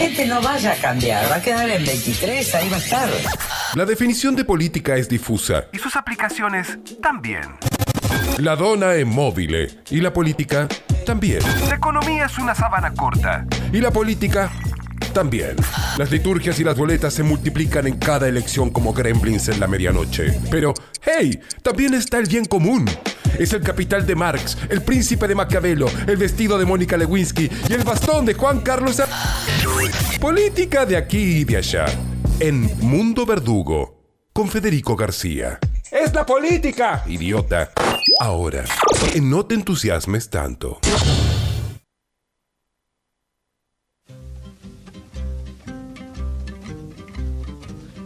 Este no vaya a cambiar, va a quedar en 23, ahí va a estar. La definición de política es difusa. Y sus aplicaciones también. La dona es móvil y la política también. La economía es una sábana corta. Y la política también. Las liturgias y las boletas se multiplican en cada elección como gremlins en la medianoche. Pero, hey, también está el bien común. Es el capital de Marx, el príncipe de Maquiavelo, el vestido de Mónica Lewinsky y el bastón de Juan Carlos. Política de aquí y de allá. En Mundo Verdugo, con Federico García. ¡Es la política! Idiota. Ahora, no te entusiasmes tanto.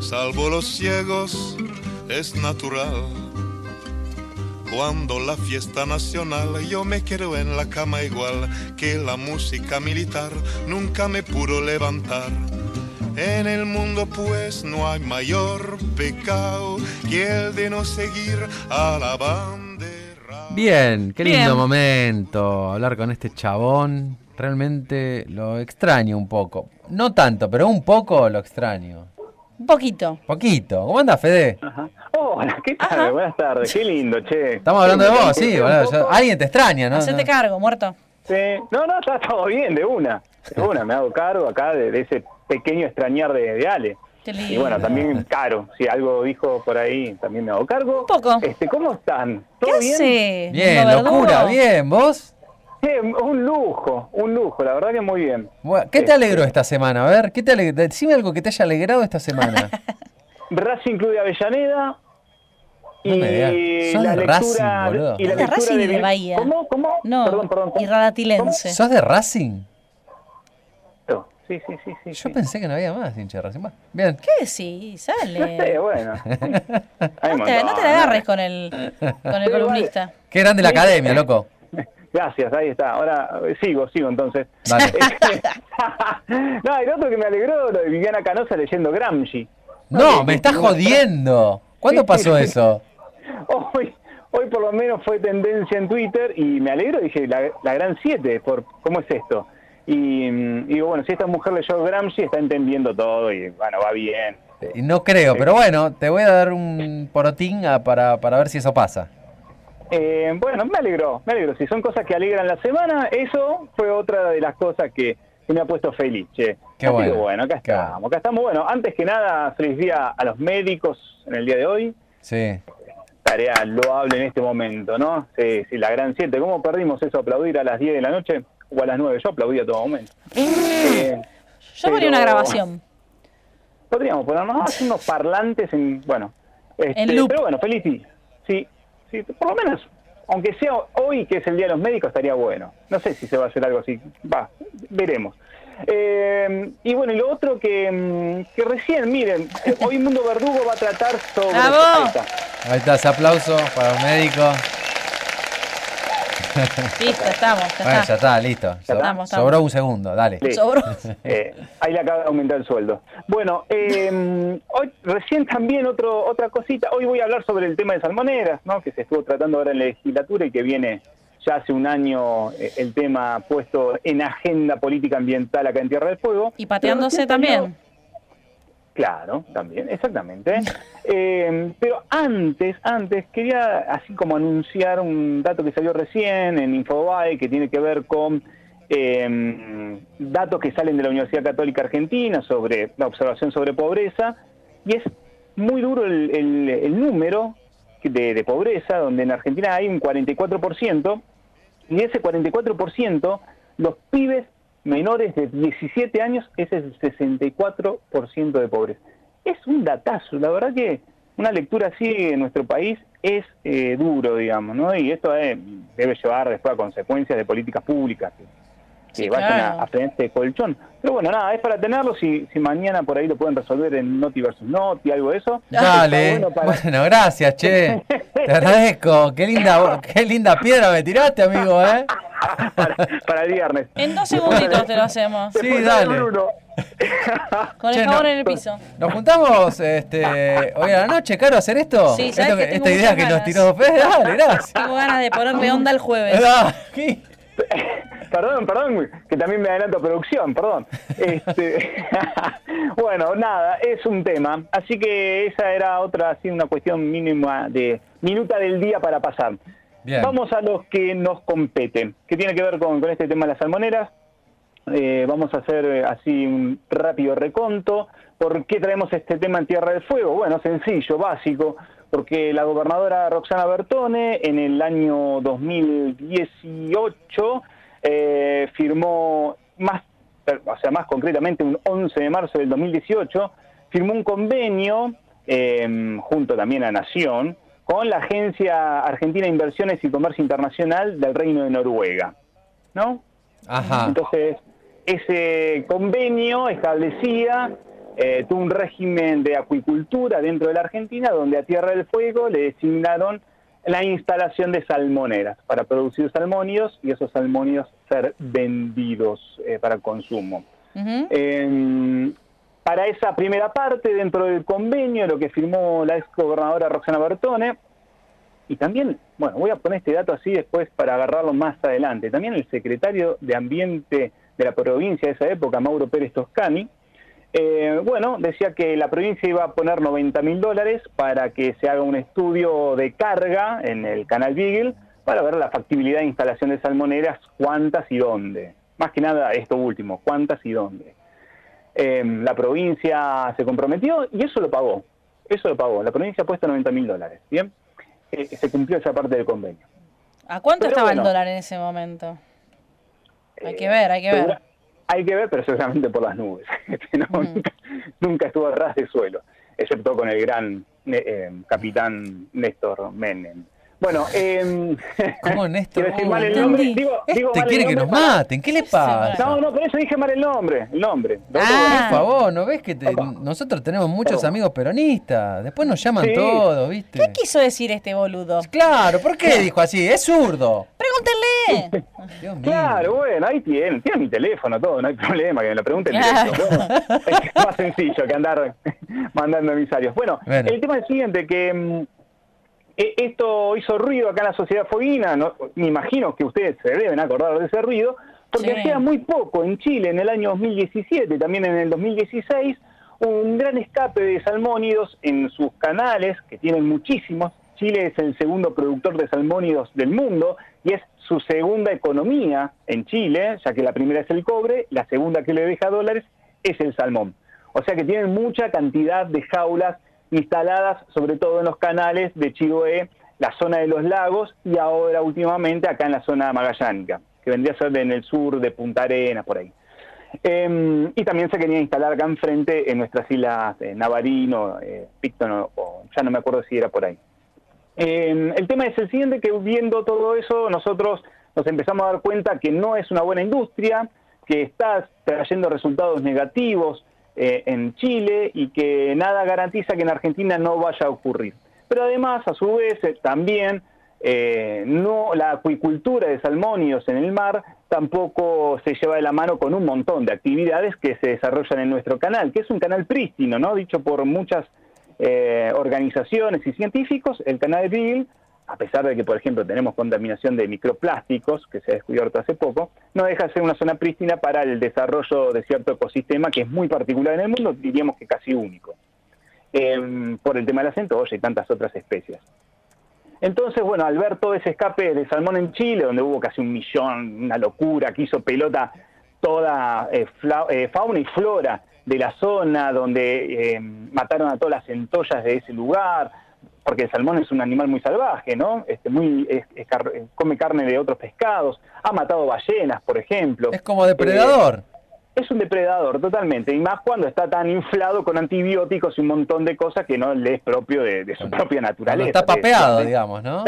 salvo los ciegos, es natural. Cuando la fiesta nacional yo me quedo en la cama igual que la música militar nunca me pudo levantar. En el mundo pues no hay mayor pecado que el de no seguir a la bandera. Bien, qué lindo momento hablar con este chabón. Realmente lo extraño un poco. No tanto, pero un poco lo extraño. Un poquito. Poquito. ¿Cómo anda, Fede? Hola, ¿qué tal? Buenas tardes. Qué lindo, che. Estamos hablando de vos, sí. alguien te extraña, ¿no? Hacete cargo, muerto. Sí. No, no, está todo bien, de una. De una, me hago cargo acá de, ese pequeño extrañar de, Ale. Y bueno, también caro, si algo dijo por ahí, también me hago cargo. Poco. Este, ¿Cómo están? ¿Todo bien? Bien, locura, bien. ¿Vos? Un lujo, un lujo, la verdad que muy bien. ¿Qué te alegró esta semana? A ver, ¿qué te Decime algo que te haya alegrado esta semana. Racing Club de Avellaneda. y la de lectura, Racing, Y la de Racing de, de Bahía. ¿Cómo? ¿Cómo? No, perdón, perdón. y Radatilense. ¿Sos de Racing? Sí, sí, sí, sí. Yo pensé que no había más hincha de Racing. Bien. ¿Qué sí? Sale. No sé, bueno. no, te, no te la agarres con el, con el columnista. Qué grande la academia, loco. Gracias, ahí está. Ahora eh, sigo, sigo entonces. Vale. no, el otro que me alegró, lo de Viviana Canosa leyendo Gramsci. No, me estás jodiendo. ¿Cuándo pasó eso? Hoy, hoy por lo menos fue tendencia en Twitter y me alegro, dije, la, gran 7, por ¿cómo es esto? Y, digo, bueno, si esta mujer leyó Gramsci está entendiendo todo y bueno, va bien. No creo, pero bueno, te voy a dar un porotín para, para ver si eso pasa. Eh, bueno, me alegró, me alegró. Si son cosas que alegran la semana, eso fue otra de las cosas que, me ha puesto feliz, che. Qué bueno. bueno, acá estamos, acá estamos. Bueno, antes que nada, feliz día a los médicos en el día de hoy. Sí. Tarea loable en este momento, ¿no? Sí, sí, la gran 7. ¿Cómo perdimos eso, aplaudir a las 10 de la noche o a las 9? Yo aplaudí a todo momento. Eh, Yo ponía una grabación. Podríamos ponernos unos parlantes en, bueno, este, en loop. pero bueno, feliz día. Sí, sí, por lo menos, aunque sea hoy que es el Día de los Médicos, estaría bueno. No sé si se va a hacer algo así, va, veremos. Eh, y bueno, y lo otro que, mm, que recién, miren, hoy Mundo Verdugo va a tratar sobre... Ahí está. Ahí está, ese aplauso para los médicos. Listo, estamos. Ya, bueno, ya está, listo. Sobró un segundo, dale. Sobró. Eh, ahí le acaba de aumentar el sueldo. Bueno, eh, hoy recién también otro, otra cosita. Hoy voy a hablar sobre el tema de salmoneras, ¿no? que se estuvo tratando ahora en la legislatura y que viene ya hace un año eh, el tema puesto en agenda política ambiental acá en Tierra del Fuego. Y pateándose también. Claro, también, exactamente. Eh, pero antes, antes, quería así como anunciar un dato que salió recién en Infobae que tiene que ver con em, datos que salen de la Universidad Católica Argentina sobre la observación sobre pobreza. Y es muy duro el, número de, de, pobreza, donde en Argentina hay un 44%, y ese 44%, los pibes menores de 17 años es el 64% de pobreza. Es un datazo, la verdad que una lectura así en nuestro país es eh, duro, digamos, ¿no? Y esto eh, debe llevar después a consecuencias de políticas públicas que vayan a, a este colchón. Pero bueno, nada, es para tenerlo. Si, si mañana por ahí lo pueden resolver en Noti versus Noti, algo de eso. Dale. Bueno, gracias, che. Te agradezco. Qué linda, qué linda piedra me tiraste, amigo, ¿eh? para, el viernes. En dos segunditos te lo hacemos. Sí, dale. Con el jabón en el piso. ¿Nos juntamos este, hoy a la noche, Caro, a hacer esto? Sí, ¿sabes que esta idea que nos tiró Fede, dale, gracias. Tengo ganas de ponerme onda el jueves. perdón, perdón, que también me adelanto a producción, perdón. Este, bueno, nada, es un tema. Así que esa era otra, así una cuestión mínima de minuta del día para pasar. Vamos a los que nos competen, que tiene que ver con, este tema de las salmoneras. Eh, vamos a hacer eh, así un rápido reconto. ¿Por qué traemos este tema en Tierra del Fuego? Bueno, sencillo, básico, porque la gobernadora Roxana Bertone en el año 2018 eh, firmó más, o sea, más concretamente un 11 de marzo del 2018, firmó un convenio junto también a Nación con la Agencia Argentina de Inversiones y Comercio Internacional del Reino de Noruega, ¿no? Ajá. Entonces, ese convenio establecía eh, un régimen de acuicultura dentro de la Argentina, donde a Tierra del Fuego le designaron la instalación de salmoneras para producir salmónidos y esos salmónidos ser vendidos eh, para consumo. Para esa primera parte, dentro del convenio, lo que firmó la ex gobernadora Roxana Bertone, y también, bueno, voy a poner este dato así después para agarrarlo más adelante, también el secretario de Ambiente de la provincia de esa época, Mauro Pérez Toscani, eh, bueno, decía que la provincia iba a poner 90 mil dólares para que se haga un estudio de carga en el canal Beagle para ver la factibilidad de instalación de salmoneras, cuántas y dónde. Más que nada esto último, cuántas y dónde. Eh, la provincia se comprometió y eso lo pagó. Eso lo pagó. La provincia ha puesto 90 mil dólares. Bien, eh, se cumplió esa parte del convenio. ¿A cuánto estaba el dólar en ese momento? Hay que ver, hay que ver. Hay que ver, pero seguramente por las nubes. Este, mm. nunca, estuvo a ras de suelo, excepto con el gran eh, eh, capitán Néstor Menem. Bueno, eh, ¿cómo Néstor? decir mal el nombre. Digo, digo ¿Te quiere que nos maten? ¿Qué le pasa? No, no, por eso dije mal el nombre. El nombre. Ah, por favor, ¿no ves que nosotros tenemos muchos amigos peronistas? Después nos llaman todos, ¿viste? ¿Qué quiso decir este boludo? Claro, ¿por qué dijo así? Es zurdo. Pregúntenle. Dios mío. Claro, bueno, ahí tienen. Tienen mi teléfono, todo, no hay problema, que me lo pregunten es más sencillo que andar mandando emisarios. Bueno, el tema es el siguiente, que mm, esto hizo ruido acá en la sociedad foguina, no, me imagino que ustedes se deben acordar de ese ruido, porque hacía muy poco en Chile, en el año 2017, también en el 2016, un gran escape de salmónidos en sus canales, que tienen muchísimos. Chile es el segundo productor de salmónidos del mundo y es su segunda economía en Chile, ya que la primera es el cobre, la segunda que le deja dólares es el salmón. O sea que tienen mucha cantidad de jaulas instaladas sobre todo en los canales de Chiloé, la zona de los lagos y ahora últimamente acá en la zona magallánica, que vendría a ser en el sur de Punta Arenas, por ahí. Em, y también se quería instalar acá enfrente en nuestras islas eh, Navarino, eh, Picton, o, ya no me acuerdo si era por ahí. Em, el tema es el siguiente, que viendo todo eso, nosotros nos empezamos a dar cuenta que no es una buena industria, que está trayendo resultados negativos eh, en Chile y que nada garantiza que en Argentina no vaya a ocurrir. Pero además, a su vez, eh, también eh, no la acuicultura de salmónidos en el mar tampoco se lleva de la mano con un montón de actividades que se desarrollan en nuestro canal, que es un canal prístino, ¿no? Dicho por muchas organizaciones y científicos, el canal de Bill a pesar de que, por ejemplo, tenemos contaminación de microplásticos, que se ha descubierto hace poco, no deja de ser una zona prístina para el desarrollo de cierto ecosistema que es muy particular en el mundo, diríamos que casi único, em, por el tema de la centolla y tantas otras especies. Entonces, bueno, al ver todo ese escape de salmón en Chile, donde hubo casi un millón, una locura, que hizo pelota toda eh, eh, fauna y flora de la zona, donde em, mataron a todas las centollas de ese lugar, porque el salmón es un animal muy salvaje, ¿no? Este, muy, come carne de otros pescados, ha matado ballenas, por ejemplo. Es como depredador. Eh, es un depredador, totalmente, y más cuando está tan inflado con antibióticos y un montón de cosas que no le es propio de, su propia naturaleza. está papeado, digamos, ¿no?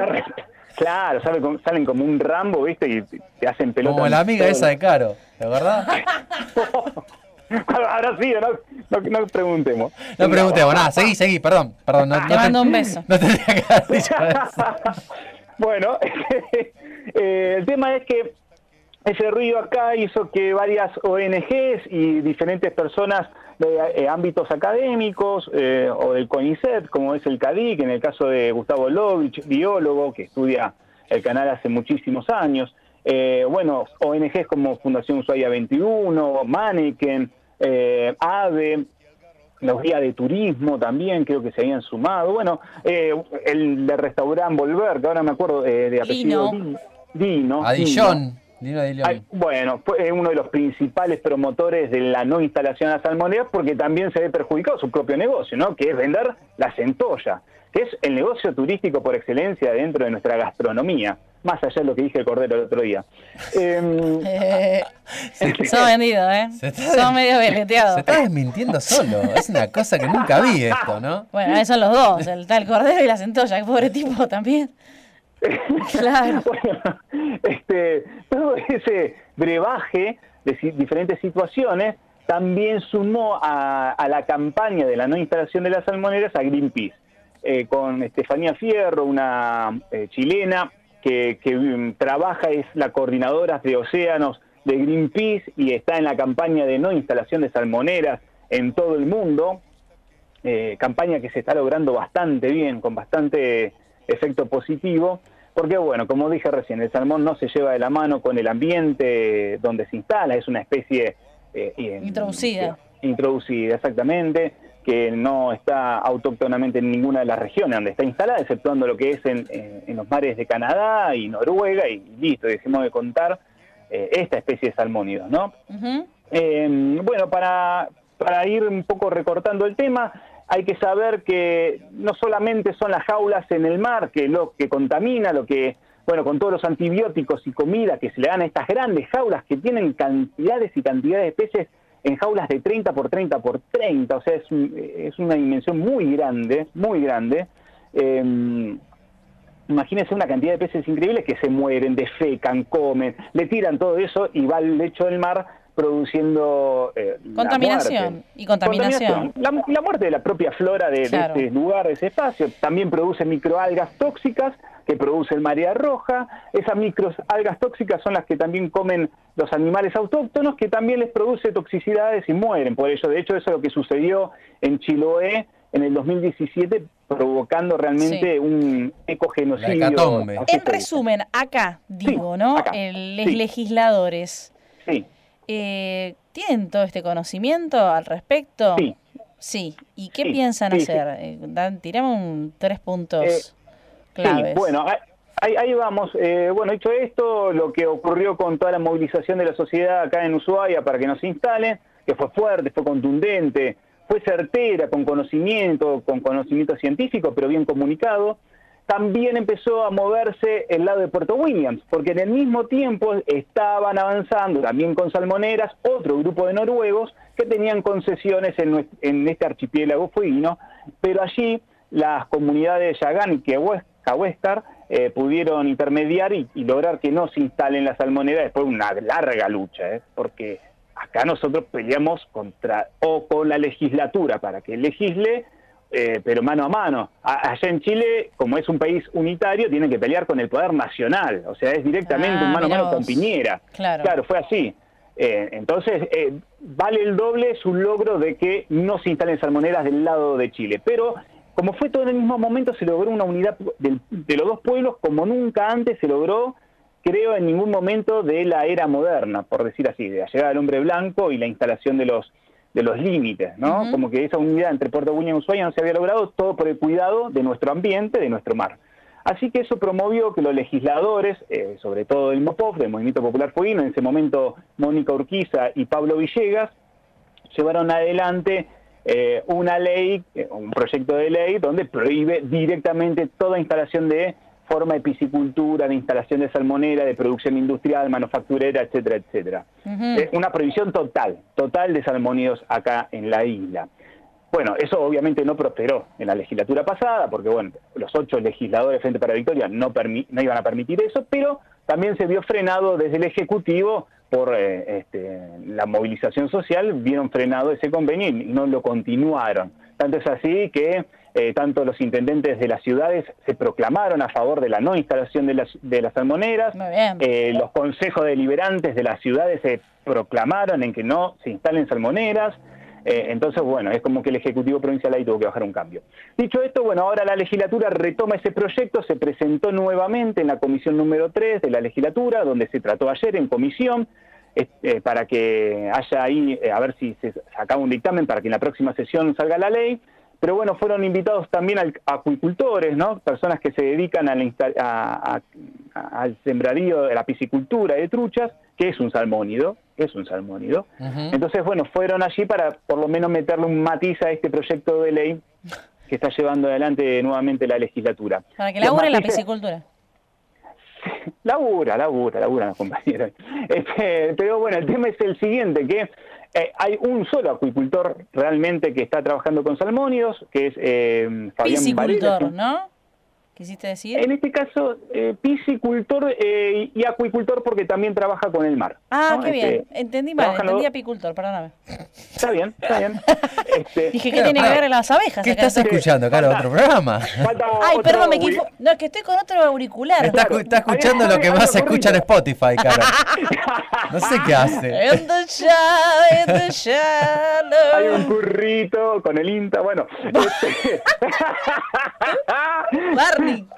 Claro, salen como un Rambo, ¿viste? Y te hacen pelota. Como la amiga esa de Caro, ¿de verdad? Ahora sí, no, no, preguntemos. No preguntemos, nada, seguí, seguí, perdón. perdón no, te mando un beso. No tendría que haber dicho eso. bueno, eh, el tema es que ese ruido acá hizo que varias ONGs y diferentes personas de eh, ámbitos académicos eh, o del CONICET, como es el CADIC, en el caso de Gustavo Lovich, biólogo que estudia el canal hace muchísimos años, bueno, ONGs como Fundación Ushuaia 21, Mannequin, eh, AVE, los guías de turismo también creo que se habían sumado. Bueno, eh, el de restaurante Volver, que ahora me acuerdo eh, de apellido Dino. Dino. Adillón. bueno, fue uno de los principales promotores de la no instalación de las salmoneras porque también se ve perjudicado su propio negocio, ¿no? Que es vender la centolla, que es el negocio turístico por excelencia dentro de nuestra gastronomía más allá de lo que dije el Cordero el otro día. Eh, son vendidos, ¿eh? Son medio veleteados. Se está desmintiendo solo. Es una cosa que nunca vi esto, ¿no? Bueno, esos son los dos, el tal Cordero y la Centolla. Qué pobre tipo también. claro. Bueno, este, todo ese brebaje de diferentes situaciones también sumó a, la campaña de la no instalación de las salmoneras a Greenpeace, eh, con Estefanía Fierro, una eh, chilena, que, mm, trabaja, es la coordinadora de océanos de Greenpeace y está en la campaña de no instalación de salmoneras en todo el mundo, eh, campaña que se está logrando bastante bien, con bastante efecto positivo, porque bueno, como dije recién, el salmón no se lleva de la mano con el ambiente donde se instala, es una especie... Eh, introducida. introducida, exactamente que no está autóctonamente en ninguna de las regiones donde está instalada, exceptuando lo que es en, los mares de Canadá y Noruega, y listo, dejemos de contar eh, esta especie de salmónidos, ¿no? Eh, bueno, para, para ir un poco recortando el tema, hay que saber que no solamente son las jaulas en el mar que lo que contamina, lo que, bueno, con todos los antibióticos y comida que se le dan a estas grandes jaulas que tienen cantidades y cantidades de peces en jaulas de 30 por 30 por 30, o sea, es, es una dimensión muy grande, muy grande. Eh, imagínense una cantidad de peces increíbles que se mueren, defecan, comen, le tiran todo eso y va al lecho del mar produciendo eh, contaminación y contaminación. La, muerte de la propia flora de, de, este lugar, de ese espacio. También produce microalgas tóxicas que produce el marea roja. Esas microalgas tóxicas son las que también comen los animales autóctonos, que también les produce toxicidades y mueren. Por ello, de hecho, eso es lo que sucedió en Chiloé en el 2017, provocando realmente un ecogenocidio. En resumen, acá, digo, ¿no? los legisladores. Sí. Eh, ¿Tienen todo este conocimiento al respecto? Sí. Sí. ¿Y qué piensan hacer? Eh, tiramos un, tres puntos. Eh, claves. bueno, ahí, vamos. Eh, bueno, dicho esto, lo que ocurrió con toda la movilización de la sociedad acá en Ushuaia para que nos instalen, que fue fuerte, fue contundente, fue certera, con conocimiento, con conocimiento científico, pero bien comunicado también empezó a moverse el lado de Puerto Williams, porque en el mismo tiempo estaban avanzando también con salmoneras otro grupo de noruegos que tenían concesiones en, este archipiélago fueguino, pero allí las comunidades Yagán y Cahuéscar eh, pudieron intermediar y, lograr que no se instalen las salmoneras después de una larga lucha, ¿eh? porque acá nosotros peleamos contra o con la legislatura para que legisle eh, pero mano a mano. allá en Chile, como es un país unitario, tienen que pelear con el poder nacional, o sea, es directamente un ah, mano a mano con Piñera. Claro. fue así. Eh, entonces, eh, vale el doble su logro de que no se instalen salmoneras del lado de Chile. Pero, como fue todo en el mismo momento, se logró una unidad de los dos pueblos como nunca antes se logró creo en ningún momento de la era moderna, por decir así, de la llegada del hombre blanco y la instalación de los de los límites, ¿no? Como que esa unidad entre Puerto William y Ushuaia no se había logrado todo por el cuidado de nuestro ambiente, de nuestro mar. Así que eso promovió que los legisladores, eh, sobre todo el MOPOF, del Movimiento Popular Fueguino, en ese momento Mónica Urquiza y Pablo Villegas, llevaron adelante eh, una ley, eh, un proyecto de ley, donde prohíbe directamente toda instalación de forma de piscicultura, de instalación de salmonera, de producción industrial, manufacturera, etcétera, etcétera. una prohibición total, total de salmónidos acá en la isla. Bueno, eso obviamente no prosperó en la legislatura pasada, porque bueno, los ocho legisladores Frente para Victoria no, no iban a permitir eso, pero también se vio frenado desde el Ejecutivo por eh, este, la movilización social, vieron frenado ese convenio y no lo continuaron. Tanto es así que eh, tanto los intendentes de las ciudades se proclamaron a favor de la no instalación de las, de las salmoneras, eh, los consejos deliberantes de las ciudades se proclamaron en que no se instalen salmoneras, eh, entonces, bueno, es como que el Ejecutivo Provincial ahí tuvo que bajar un cambio. Dicho esto, bueno, ahora la legislatura retoma ese proyecto, se presentó nuevamente en la comisión número 3 de la legislatura, donde se trató ayer en comisión, eh, para que haya ahí, eh, a ver si se sacaba un dictamen para que en la próxima sesión salga la ley. Pero bueno, fueron invitados también acuicultores, ¿no? Personas que se dedican al, al sembradío de la piscicultura de truchas, que es un salmónido, es un salmónido. Entonces, bueno, fueron allí para por lo menos meterle un matiz a este proyecto de ley que está llevando adelante nuevamente la legislatura. Para que labure la piscicultura. labura, labura, labura los compañeros. Este, pero bueno, el tema es el siguiente, que eh, hay un solo acuicultor realmente que está trabajando con salmónidos, que es eh, Fabián Piscicultor, ¿no? ¿Quisiste decir? En este caso, eh, piscicultor eh, y acuicultor porque también trabaja con el mar. Ah, qué bien. Este, entendí mal, entendí apicultor, perdóname. Está bien, está bien. Este, Dije, ¿qué tiene que ver las abejas? ¿Qué estás escuchando, Claro, ¿Otro programa? Ay, perdón, me equivoco. No, es que estoy con otro auricular. Está, está escuchando lo que más se escucha en Spotify, cara. No sé qué hace. In the shadow, in the shadow. Hay un currito con el INTA, bueno. Este... Barney.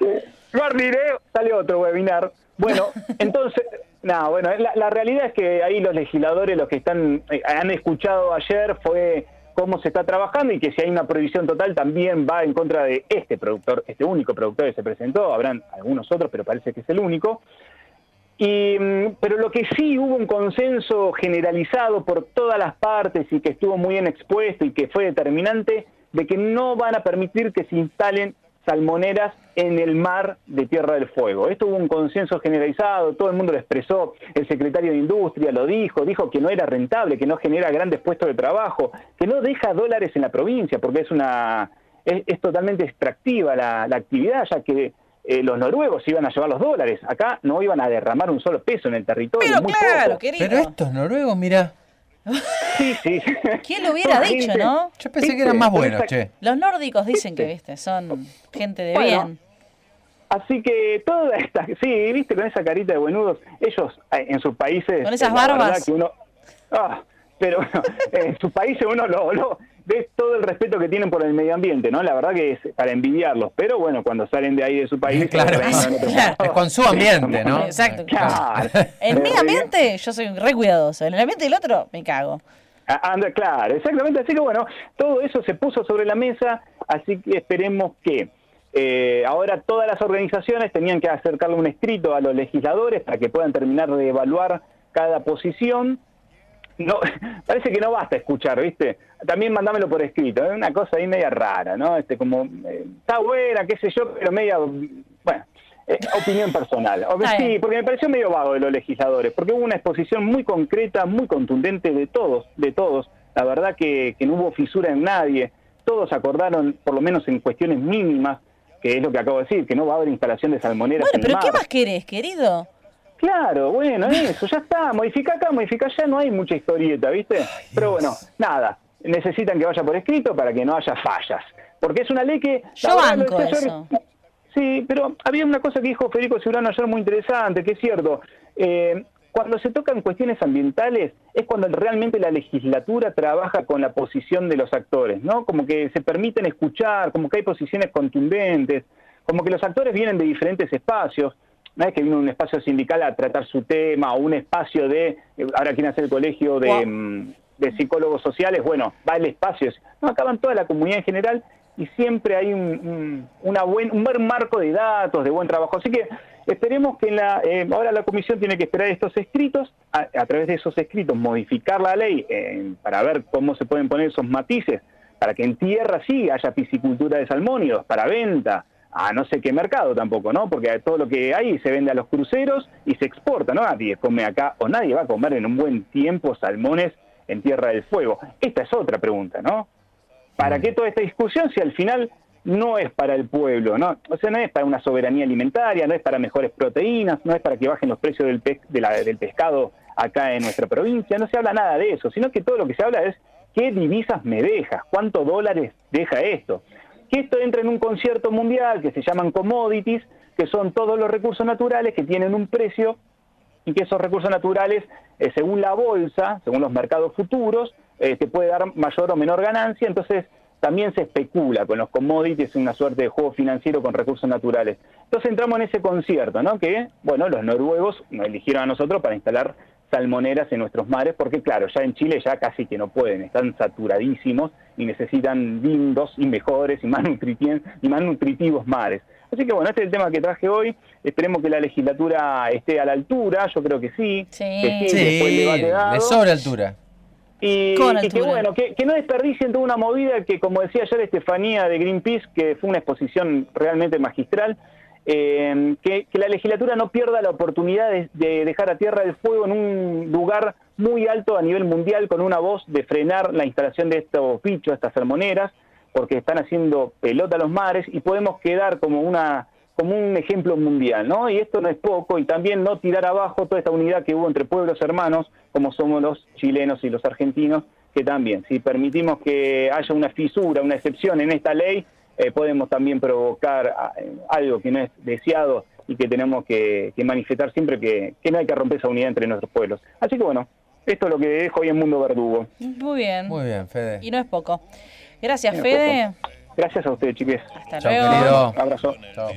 Barney, sale otro webinar. Bueno, entonces, no, bueno, la, realidad es que ahí los legisladores, los que están, eh, han escuchado ayer fue cómo se está trabajando y que si hay una prohibición total también va en contra de este productor, este único productor que se presentó, habrán algunos otros, pero parece que es el único. Y, mm, pero lo que sí hubo un consenso generalizado por todas las partes y que estuvo muy bien expuesto y que fue determinante de que no van a permitir que se instalen salmoneras en el mar de Tierra del Fuego. Esto hubo un consenso generalizado, todo el mundo lo expresó, el secretario de Industria lo dijo, dijo que no era rentable, que no genera grandes puestos de trabajo, que no deja dólares en la provincia, porque es una es, totalmente extractiva la, actividad, ya que eh, los noruegos iban a llevar los dólares, acá no iban a derramar un solo peso en el territorio. Pero claro, querido. Pero estos noruegos, mira. Sí, sí. ¿Quién lo hubiera dicho, no? Yo pensé que eran más buenos, che. Los nórdicos dicen que, viste, son gente de bien. Así que toda esta, sí, viste, con esa carita de buenudos, ellos eh, en sus países... Con esas barbas. ah, pero bueno, en sus países uno lo, lo, ve respeto que tienen por el medio ambiente, ¿no? La verdad que es para envidiarlos, pero bueno, cuando salen de ahí de su país... claro, es con su ambiente, ¿no? Exacto. Claro. En mi ambiente yo soy re cuidadoso, en el ambiente del otro me cago. Anda, claro, exactamente. Así que bueno, todo eso se puso sobre la mesa, así que esperemos que eh, ahora todas las organizaciones tenían que acercarle un escrito a los legisladores para que puedan terminar de evaluar cada posición. No, parece que no basta escuchar, ¿viste? También mandámelo por escrito, es una cosa ahí media rara, ¿no? Este como eh, está buena, qué sé yo, pero media bueno, eh, opinión personal. sí, porque me pareció medio vago de los legisladores, porque hubo una exposición muy concreta, muy contundente de todos, de todos. La verdad que, que no hubo fisura en nadie. Todos acordaron, por lo menos en cuestiones mínimas, que es lo que acabo de decir, que no va a haber instalación de salmoneras. Bueno, pero ¿qué más querés, querido? Claro, bueno, eso, ya está, modifica acá, modifica allá, no hay mucha historieta, ¿viste? pero bueno, nada, necesitan que vaya por escrito para que no haya fallas, porque es una ley que... Yo banco eso. Sí, pero había una cosa que dijo Federico Ciurano ayer muy interesante, que es cierto, eh, cuando se tocan cuestiones ambientales es cuando realmente la legislatura trabaja con la posición de los actores, ¿no? Como que se permiten escuchar, como que hay posiciones contundentes, como que los actores vienen de diferentes espacios. No es que viene un espacio sindical a tratar su tema o un espacio de, eh, ahora quieren hacer el colegio de, mm, de psicólogos sociales, bueno, va el espacio. No, acaban toda la comunidad en general y siempre hay un, buen, un buen marco de datos, de buen trabajo. Así que esperemos que la, eh, ahora la comisión tiene que esperar estos escritos, a, través de esos escritos modificar la ley eh, para ver cómo se pueden poner esos matices, para que en tierra sí haya piscicultura de salmónidos para venta, a no sé qué mercado tampoco, ¿no? Porque todo lo que hay se vende a los cruceros y se exporta, ¿no? Nadie come acá o nadie va a comer en un buen tiempo salmones en Tierra del Fuego. Esta es otra pregunta, ¿no? ¿Para qué toda esta discusión si al final no es para el pueblo, ¿no? O sea, no es para una soberanía alimentaria, no es para mejores proteínas, no es para que bajen los precios del, de la, del pescado acá en nuestra provincia, no se habla nada de eso, sino que todo lo que se habla es qué divisas me dejas, cuántos dólares deja esto. Que esto entra en un concierto mundial que se llaman commodities, que son todos los recursos naturales que tienen un precio y que esos recursos naturales, eh, según la bolsa, según los mercados futuros, eh, te puede dar mayor o menor ganancia, entonces también se especula con los commodities, es una suerte de juego financiero con recursos naturales. Entonces entramos en ese concierto, ¿no? Que, bueno, los noruegos nos eligieron a nosotros para instalar salmoneras en nuestros mares, porque claro, ya en Chile ya casi que no pueden, están saturadísimos y necesitan lindos y mejores y más, nutritivos, y más nutritivos mares. Así que bueno, este es el tema que traje hoy. Esperemos que la legislatura esté a la altura, yo creo que sí. Sí, que Sí, le sobra altura. y, Con y que bueno, que, que no desperdicien toda una movida que, como decía ayer Estefanía de Greenpeace, que fue una exposición realmente magistral, eh, que, la legislatura no pierda la oportunidad de, de dejar a tierra el fuego en un lugar muy alto a nivel mundial con una voz de frenar la instalación de estos bichos, estas salmoneras, porque están haciendo pelota a los mares y podemos quedar como una como un ejemplo mundial, ¿no? Y esto no es poco, y también no tirar abajo toda esta unidad que hubo entre pueblos hermanos, como somos los chilenos y los argentinos, que también, si permitimos que haya una fisura, una excepción en esta ley, eh, podemos también provocar ah, eh, algo que no es deseado y que tenemos que, que manifestar siempre que, que no hay que romper esa unidad entre nuestros pueblos. Así que bueno, esto es lo que dejo hoy en Mundo Verdugo. Muy bien. Muy bien, Fede. Y no es poco. Gracias, Fede. Gracias a ustedes, chiques. Hasta Chao, luego. querido. Un abrazo. Chao.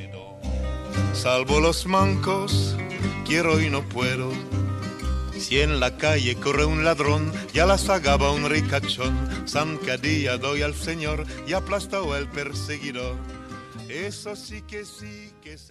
Salvo los mancos, quiero y no puedo. Si en la calle corre un ladrón, ya la sagaba un ricachón. Zancadilla doy al señor y aplastó el perseguidor. Eso sí que sí que se...